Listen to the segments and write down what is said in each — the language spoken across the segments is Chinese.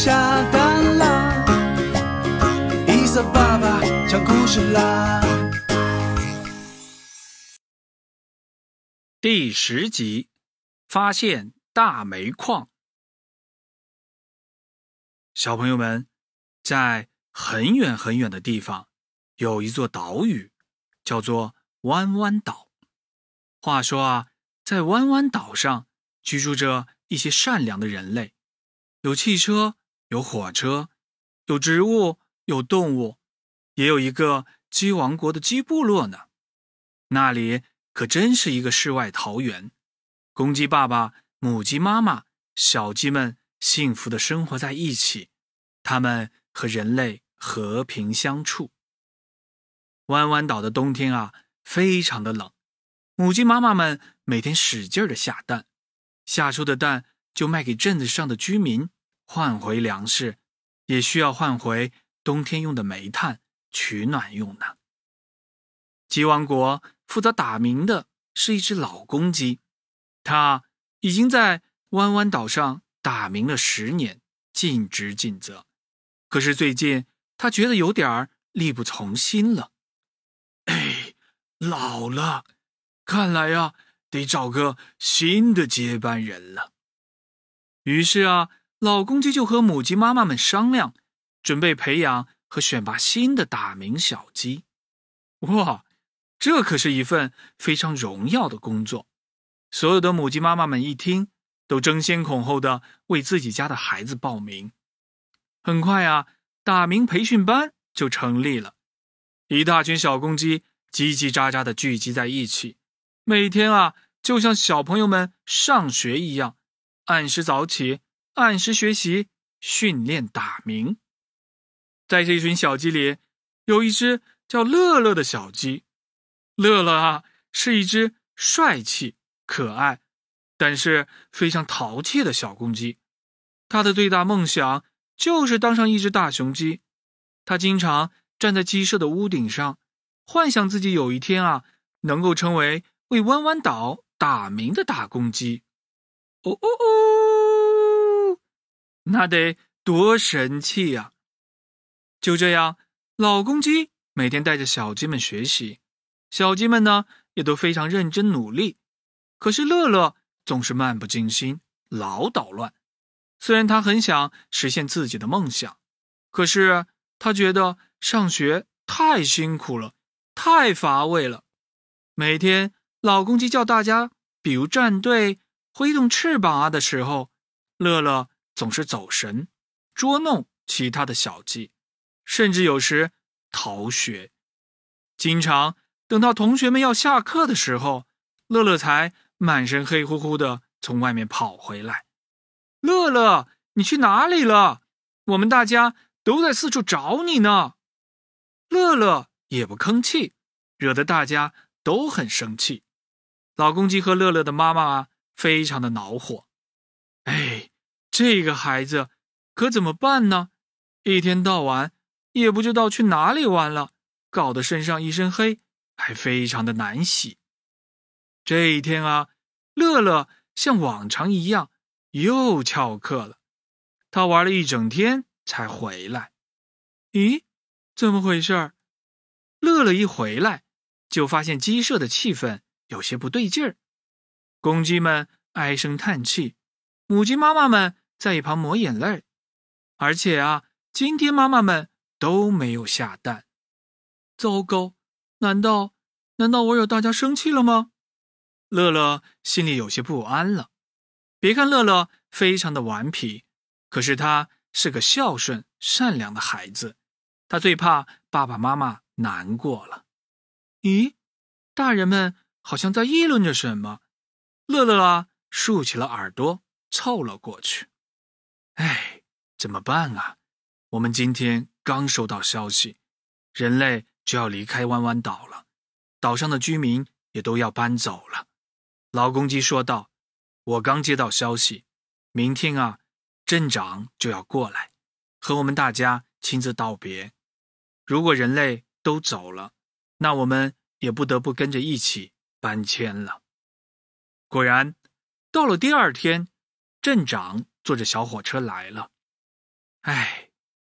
下蛋啦，伊萨爸爸讲故事啦。第十集，发现大煤矿。小朋友们，在很远很远的地方，有一座岛屿，叫做弯弯岛。话说啊，在弯弯岛上居住着一些善良的人类，有汽车，有火车，有植物，有动物，也有一个鸡王国的鸡部落呢。那里。可真是一个世外桃源，公鸡爸爸、母鸡妈妈、小鸡们幸福的生活在一起，它们和人类和平相处。弯弯岛的冬天啊，非常的冷，母鸡妈妈们每天使劲的下蛋，下出的蛋就卖给镇子上的居民，换回粮食，也需要换回冬天用的煤炭取暖用呢。鸡王国。负责打鸣的是一只老公鸡，它已经在弯弯岛上打鸣了十年，尽职尽责。可是最近，它觉得有点力不从心了。哎，老了，看来呀，得找个新的接班人了。于是啊，老公鸡就和母鸡妈妈们商量，准备培养和选拔新的打鸣小鸡。哇！这可是一份非常荣耀的工作，所有的母鸡妈妈们一听，都争先恐后的为自己家的孩子报名。很快啊，打鸣培训班就成立了，一大群小公鸡叽叽喳喳的聚集在一起，每天啊，就像小朋友们上学一样，按时早起，按时学习，训练打鸣。在这群小鸡里，有一只叫乐乐的小鸡。乐乐啊，是一只帅气、可爱，但是非常淘气的小公鸡。他的最大梦想就是当上一只大雄鸡。他经常站在鸡舍的屋顶上，幻想自己有一天啊，能够成为为弯弯岛打鸣的大公鸡。哦哦哦，那得多神气呀！就这样，老公鸡每天带着小鸡们学习。小鸡们呢，也都非常认真努力，可是乐乐总是漫不经心，老捣乱。虽然他很想实现自己的梦想，可是他觉得上学太辛苦了，太乏味了。每天老公鸡叫大家，比如站队、挥动翅膀啊的时候，乐乐总是走神，捉弄其他的小鸡，甚至有时逃学，经常。等到同学们要下课的时候，乐乐才满身黑乎乎的从外面跑回来。乐乐，你去哪里了？我们大家都在四处找你呢。乐乐也不吭气，惹得大家都很生气。老公鸡和乐乐的妈妈，非常的恼火。哎，这个孩子可怎么办呢？一天到晚也不知道去哪里玩了，搞得身上一身黑。还非常的难洗。这一天啊，乐乐像往常一样又翘课了。他玩了一整天才回来。咦，怎么回事？乐乐一回来就发现鸡舍的气氛有些不对劲儿。公鸡们唉声叹气，母鸡妈妈们在一旁抹眼泪。而且啊，今天妈妈们都没有下蛋。糟糕！难道，难道我惹大家生气了吗？乐乐心里有些不安了。别看乐乐非常的顽皮，可是他是个孝顺善良的孩子。他最怕爸爸妈妈难过了。咦，大人们好像在议论着什么。乐乐啊，竖起了耳朵，凑了过去。哎，怎么办啊？我们今天刚收到消息，人类。就要离开弯弯岛了，岛上的居民也都要搬走了。老公鸡说道：“我刚接到消息，明天啊，镇长就要过来，和我们大家亲自道别。如果人类都走了，那我们也不得不跟着一起搬迁了。果然，到了第二天，镇长坐着小火车来了。哎，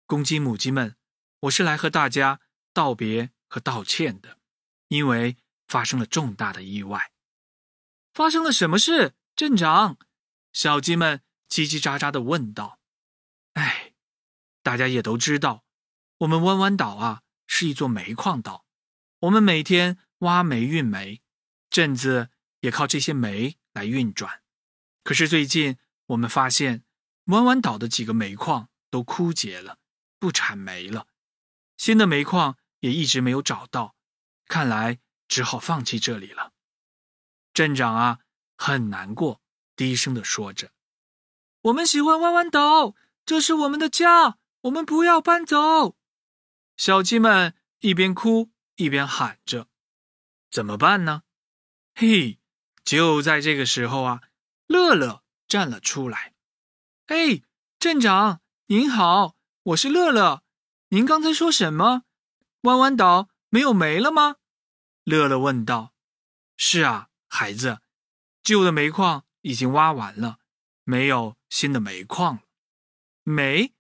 公鸡、母鸡们，我是来和大家道别和道歉的，因为发生了重大的意外。发生了什么事？镇长，小鸡们叽叽喳喳的问道。哎，大家也都知道，我们弯弯岛啊是一座煤矿岛，我们每天挖煤运煤，镇子也靠这些煤来运转。可是最近我们发现，弯弯岛的几个煤矿。都枯竭了，不产煤了，新的煤矿也一直没有找到，看来只好放弃这里了。镇长啊，很难过，低声的说着：“我们喜欢弯弯岛，这是我们的家，我们不要搬走。”小鸡们一边哭一边喊着：“怎么办呢？”嘿，就在这个时候啊，乐乐站了出来：“哎，镇长。”您好，我是乐乐。您刚才说什么？弯弯岛没有煤了吗？乐乐问道。是啊，孩子，旧的煤矿已经挖完了，没有新的煤矿了。煤？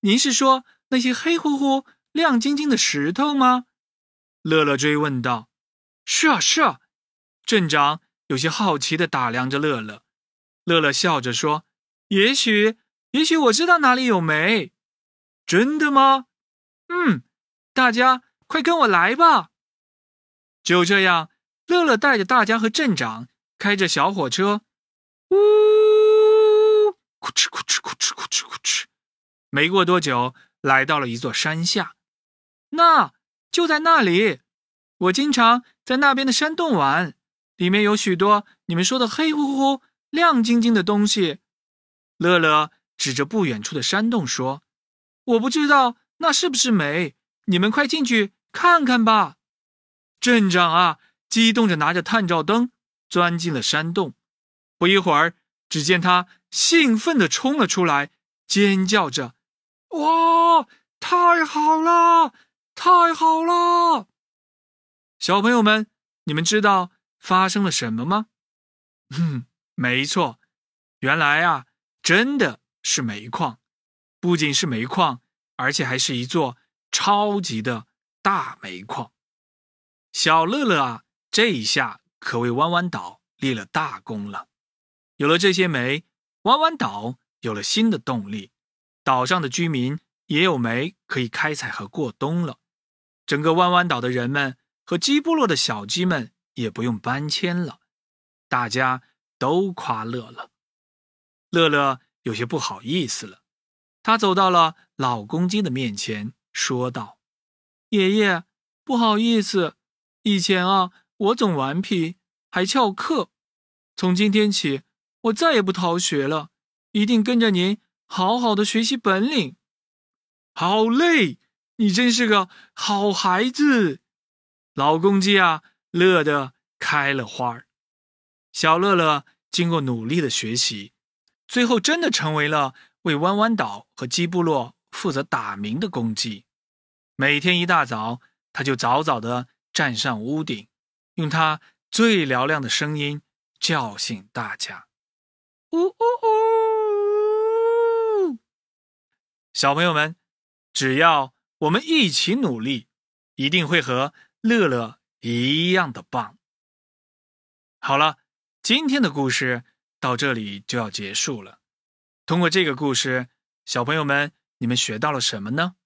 您是说那些黑乎乎、亮晶晶的石头吗？乐乐追问道。是啊，是啊。镇长有些好奇的打量着乐乐。乐乐笑着说：“也许。”也许我知道哪里有煤，真的吗？嗯，大家快跟我来吧。就这样，乐乐带着大家和镇长开着小火车，呜，咕哧咕哧咕哧咕哧咕哧。没过多久，来到了一座山下。那就在那里，我经常在那边的山洞玩，里面有许多你们说的黑乎乎、亮晶晶的东西。乐乐。指着不远处的山洞说：“我不知道那是不是煤，你们快进去看看吧。”镇长啊，激动着拿着探照灯钻进了山洞。不一会儿，只见他兴奋地冲了出来，尖叫着：“哇，太好了，太好了！”小朋友们，你们知道发生了什么吗？哼，没错，原来啊，真的。是煤矿，不仅是煤矿，而且还是一座超级的大煤矿。小乐乐啊，这一下可为弯弯岛立了大功了。有了这些煤，弯弯岛有了新的动力，岛上的居民也有煤可以开采和过冬了。整个弯弯岛的人们和鸡部落的小鸡们也不用搬迁了，大家都夸乐了。乐乐。有些不好意思了，他走到了老公鸡的面前，说道：“爷爷，不好意思，以前啊，我总顽皮，还翘课。从今天起，我再也不逃学了，一定跟着您好好的学习本领。”好嘞，你真是个好孩子。老公鸡啊，乐得开了花儿。小乐乐经过努力的学习。最后，真的成为了为弯弯岛和鸡部落负责打鸣的公鸡。每天一大早，他就早早的站上屋顶，用他最嘹亮的声音叫醒大家。呜呜呜！小朋友们，只要我们一起努力，一定会和乐乐一样的棒。好了，今天的故事。到这里就要结束了。通过这个故事，小朋友们，你们学到了什么呢？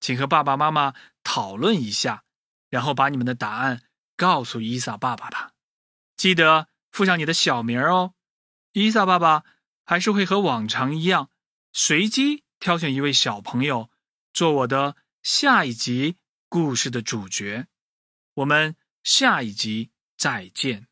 请和爸爸妈妈讨论一下，然后把你们的答案告诉伊萨爸爸吧。记得附上你的小名哦。伊萨爸爸还是会和往常一样，随机挑选一位小朋友做我的下一集故事的主角。我们下一集再见。